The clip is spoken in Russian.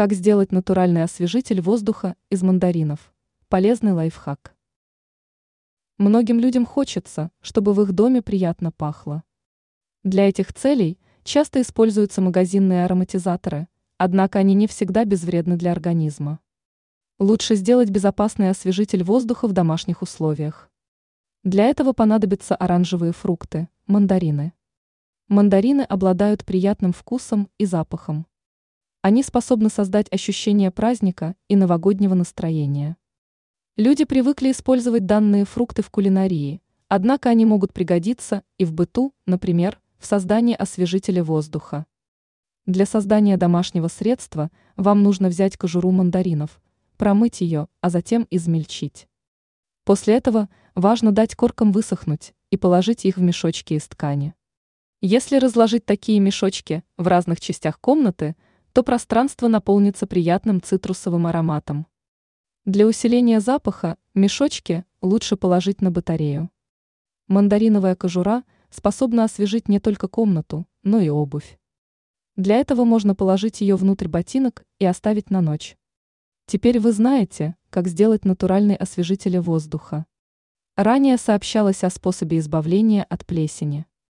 Как сделать натуральный освежитель воздуха из мандаринов? Полезный лайфхак. Многим людям хочется, чтобы в их доме приятно пахло. Для этих целей часто используются магазинные ароматизаторы, однако они не всегда безвредны для организма. Лучше сделать безопасный освежитель воздуха в домашних условиях. Для этого понадобятся оранжевые фрукты, мандарины. Мандарины обладают приятным вкусом и запахом. Они способны создать ощущение праздника и новогоднего настроения. Люди привыкли использовать данные фрукты в кулинарии, однако они могут пригодиться и в быту, например, в создании освежителя воздуха. Для создания домашнего средства вам нужно взять кожуру мандаринов, промыть ее, а затем измельчить. После этого важно дать коркам высохнуть и положить их в мешочки из ткани. Если разложить такие мешочки в разных частях комнаты – то пространство наполнится приятным цитрусовым ароматом. Для усиления запаха мешочки лучше положить на батарею. Мандариновая кожура способна освежить не только комнату, но и обувь. Для этого можно положить ее внутрь ботинок и оставить на ночь. Теперь вы знаете, как сделать натуральный освежитель воздуха. Ранее сообщалось о способе избавления от плесени.